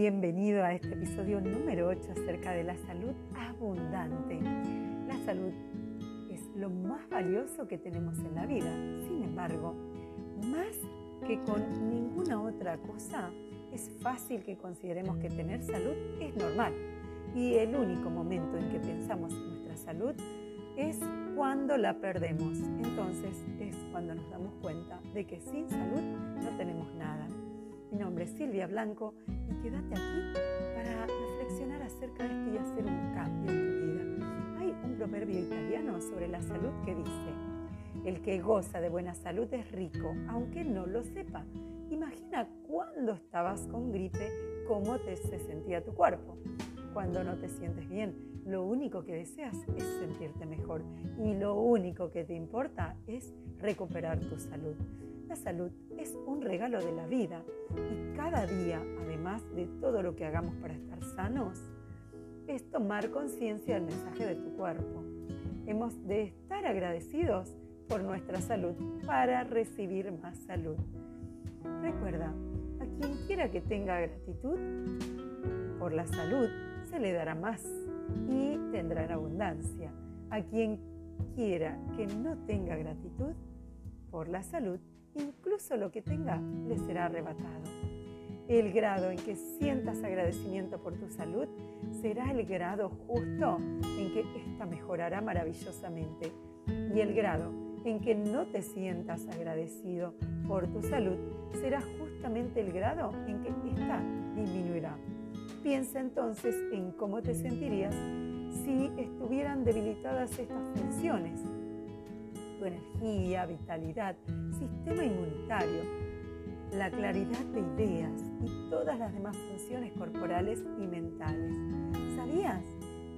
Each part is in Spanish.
Bienvenido a este episodio número 8 acerca de la salud abundante. La salud es lo más valioso que tenemos en la vida. Sin embargo, más que con ninguna otra cosa, es fácil que consideremos que tener salud es normal. Y el único momento en que pensamos en nuestra salud es cuando la perdemos. Entonces es cuando nos damos cuenta de que sin salud no tenemos nada. Mi nombre es Silvia Blanco y quédate aquí para reflexionar acerca de esto y hacer un cambio en tu vida. Hay un proverbio italiano sobre la salud que dice, el que goza de buena salud es rico, aunque no lo sepa. Imagina cuando estabas con gripe, cómo te se sentía tu cuerpo. Cuando no te sientes bien, lo único que deseas es sentirte mejor y lo único que te importa es recuperar tu salud. La salud es un regalo de la vida y cada día, además de todo lo que hagamos para estar sanos, es tomar conciencia del mensaje de tu cuerpo. Hemos de estar agradecidos por nuestra salud para recibir más salud. Recuerda, a quien quiera que tenga gratitud por la salud, se le dará más y tendrá en abundancia. A quien quiera que no tenga gratitud por la salud, incluso lo que tenga le será arrebatado. El grado en que sientas agradecimiento por tu salud será el grado justo en que ésta mejorará maravillosamente. Y el grado en que no te sientas agradecido por tu salud será justamente el grado en que ésta disminuirá. Piensa entonces en cómo te sentirías si estuvieran debilitadas estas funciones tu energía, vitalidad, sistema inmunitario, la claridad de ideas y todas las demás funciones corporales y mentales. ¿Sabías?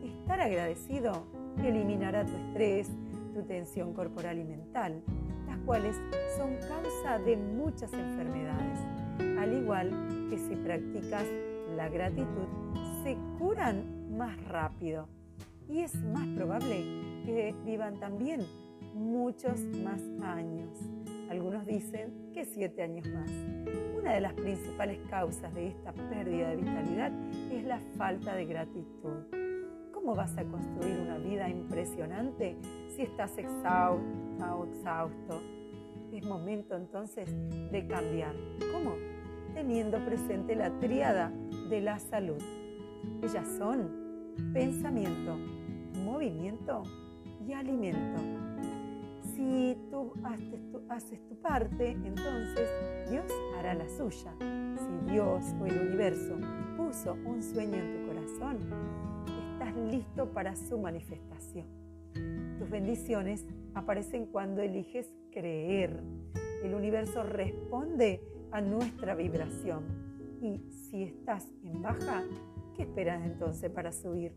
Estar agradecido eliminará tu estrés, tu tensión corporal y mental, las cuales son causa de muchas enfermedades, al igual que si practicas la gratitud, se curan más rápido y es más probable que vivan también muchos más años. Algunos dicen que siete años más. Una de las principales causas de esta pérdida de vitalidad es la falta de gratitud. ¿Cómo vas a construir una vida impresionante si estás exhausto exhausto? Es momento entonces de cambiar. ¿Cómo? Teniendo presente la tríada de la salud. Ellas son pensamiento, movimiento y alimento. Si tú haces tu, parte, entonces Dios hará la suya. Si Dios o el universo puso un sueño en tu corazón, estás listo para su manifestación. Tus bendiciones aparecen cuando eliges creer. El universo responde a nuestra vibración. Y si estás en baja, ¿qué esperas entonces para subir?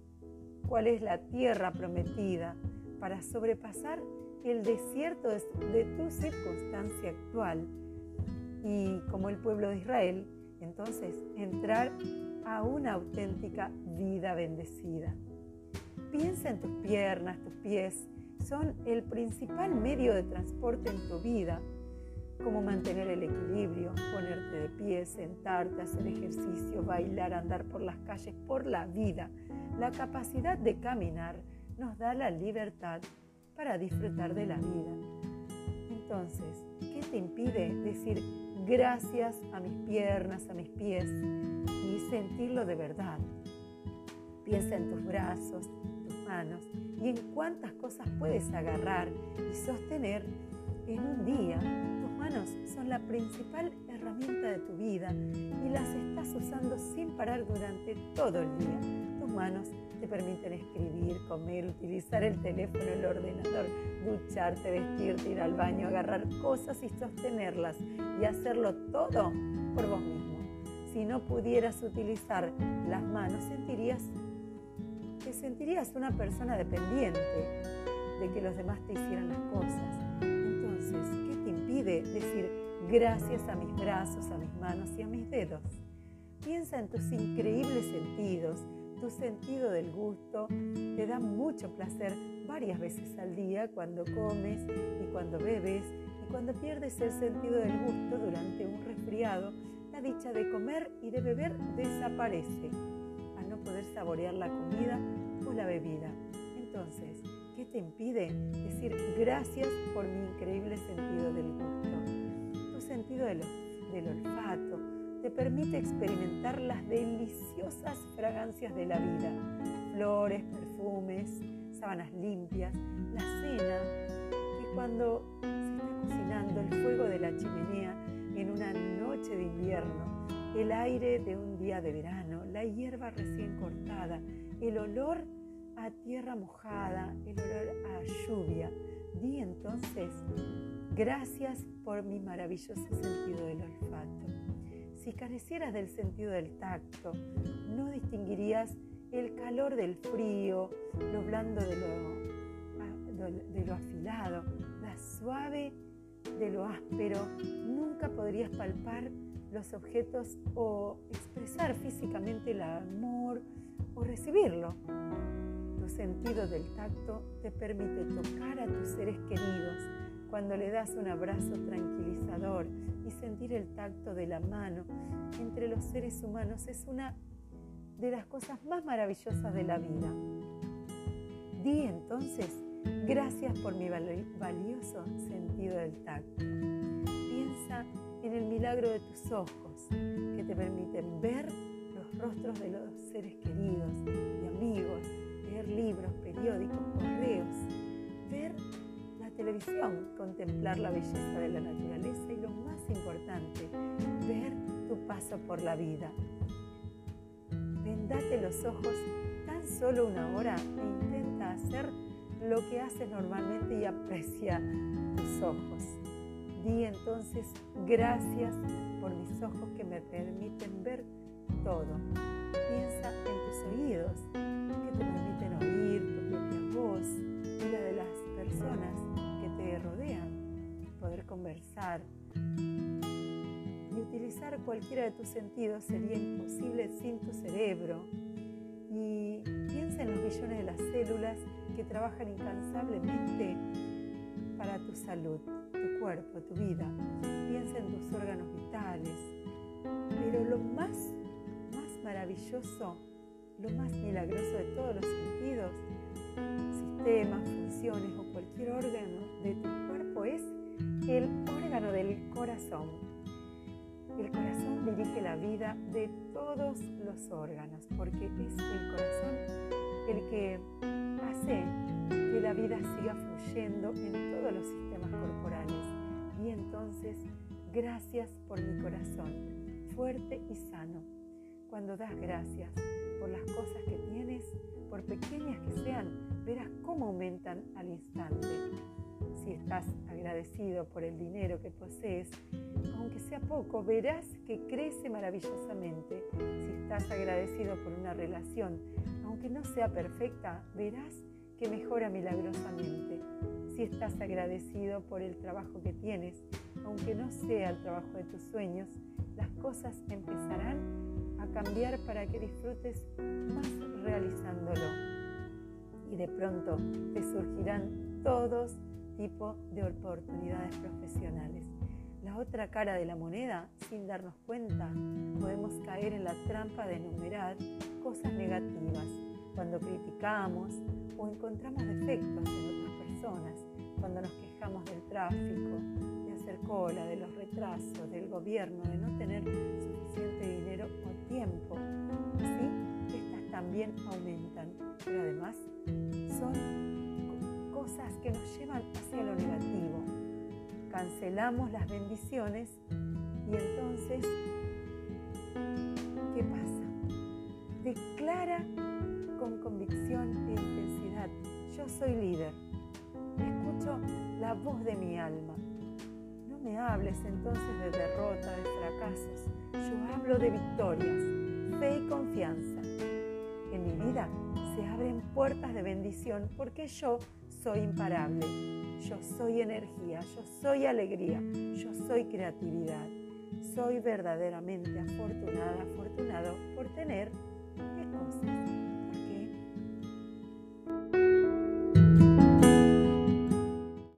¿Cuál es la tierra prometida para sobrepasar el desierto de tu circunstancia actual y como el pueblo de Israel, entonces entrar a una auténtica vida bendecida. Piensa en tus piernas, tus pies, son el principal medio de transporte en tu vida, como mantener el equilibrio, ponerte de pie, sentarte, hacer ejercicio, bailar, andar por las calles, por la vida. La capacidad de caminar nos da la libertad para disfrutar de la vida. Entonces, ¿qué te impide decir gracias a mis piernas, a mis pies y sentirlo de verdad? Piensa en tus brazos, tus manos y en cuántas cosas puedes agarrar y sostener en un día. Tus manos son la principal herramienta de tu vida y las estás usando sin parar durante todo el día. Tus manos te permiten escribir, comer, utilizar el teléfono, el ordenador, ducharte, vestirte, ir al baño, agarrar cosas y sostenerlas y hacerlo todo por vos mismo. Si no pudieras utilizar las manos, sentirías te sentirías una persona dependiente de que los demás te hicieran las cosas. Entonces, ¿qué te impide decir gracias a mis brazos, a mis manos y a mis dedos? Piensa en tus increíbles sentidos, tu sentido del gusto te da mucho placer varias veces al día cuando comes y cuando bebes y cuando pierdes el sentido del gusto durante un resfriado, la dicha de comer y de beber desaparece al no poder saborear la comida o la bebida. Entonces, ¿qué te impide decir gracias por mi increíble sentido del gusto? Tu sentido del, del olfato permite experimentar las deliciosas fragancias de la vida, flores, perfumes, sábanas limpias, la cena, que cuando se está cocinando el fuego de la chimenea en una noche de invierno, el aire de un día de verano, la hierba recién cortada, el olor a tierra mojada, el olor a lluvia. Di entonces, gracias por mi maravilloso sentido del olfato. Si carecieras del sentido del tacto, no distinguirías el calor del frío, lo blando de lo, de lo afilado, la suave de lo áspero. Nunca podrías palpar los objetos o expresar físicamente el amor o recibirlo. Tu sentido del tacto te permite tocar a tus seres queridos cuando le das un abrazo tranquilizador y sentir el tacto de la mano entre los seres humanos es una de las cosas más maravillosas de la vida. Di entonces, gracias por mi valioso sentido del tacto. Piensa en el milagro de tus ojos que te permiten ver los rostros de los seres queridos y amigos, leer libros, periódicos, correos, televisión, contemplar la belleza de la naturaleza y lo más importante, ver tu paso por la vida. Vendate los ojos tan solo una hora e intenta hacer lo que haces normalmente y aprecia tus ojos. Di entonces gracias por mis ojos que me permiten ver todo. Piensa en tus oídos cualquiera de tus sentidos sería imposible sin tu cerebro. Y piensa en los millones de las células que trabajan incansablemente para tu salud cuerpo, tu vida. Piensa en tus órganos vitales. Pero lo más, más maravilloso, lo más milagroso de todos los sentidos, sistemas, funciones o cualquier órgano de tu cuerpo es el órgano del corazón. Corazón dirige la vida de todos los órganos porque es el corazón el que hace que la vida siga fluyendo en todos los sistemas corporales. Y entonces, gracias por mi corazón, fuerte y sano. Cuando das gracias por las cosas que tienes, por pequeñas que sean, verás cómo aumentan al instante. Si estás agradecido por el dinero que posees, aunque sea poco, verás que crece maravillosamente. Si estás agradecido por una relación, aunque no sea perfecta, verás que mejora milagrosamente. Si estás agradecido por el trabajo que tienes, aunque no sea el trabajo de tus sueños, las cosas empezarán a cambiar para que disfrutes más realizándolo. Y de pronto te surgirán todos tipos de oportunidades profesionales. La otra cara de la moneda, sin darnos cuenta, podemos caer en la trampa de enumerar cosas negativas cuando criticamos o encontramos defectos en otras personas, cuando nos quejamos del tráfico, de hacer cola, de los retrasos, del gobierno, de no tener suficiente dinero o tiempo. Así, estas también aumentan, pero además son cosas que nos llevan hacia lo negativo. Cancelamos las bendiciones y entonces, ¿qué pasa? Declara con convicción e intensidad. Yo soy líder. Escucho la voz de mi alma. No me hables entonces de derrota, de fracasos. Yo hablo de victorias, fe y confianza. En mi vida se abren puertas de bendición porque yo soy imparable. Yo soy energía, yo soy alegría, yo soy creatividad. Soy verdaderamente afortunada, afortunado por tener qué cosas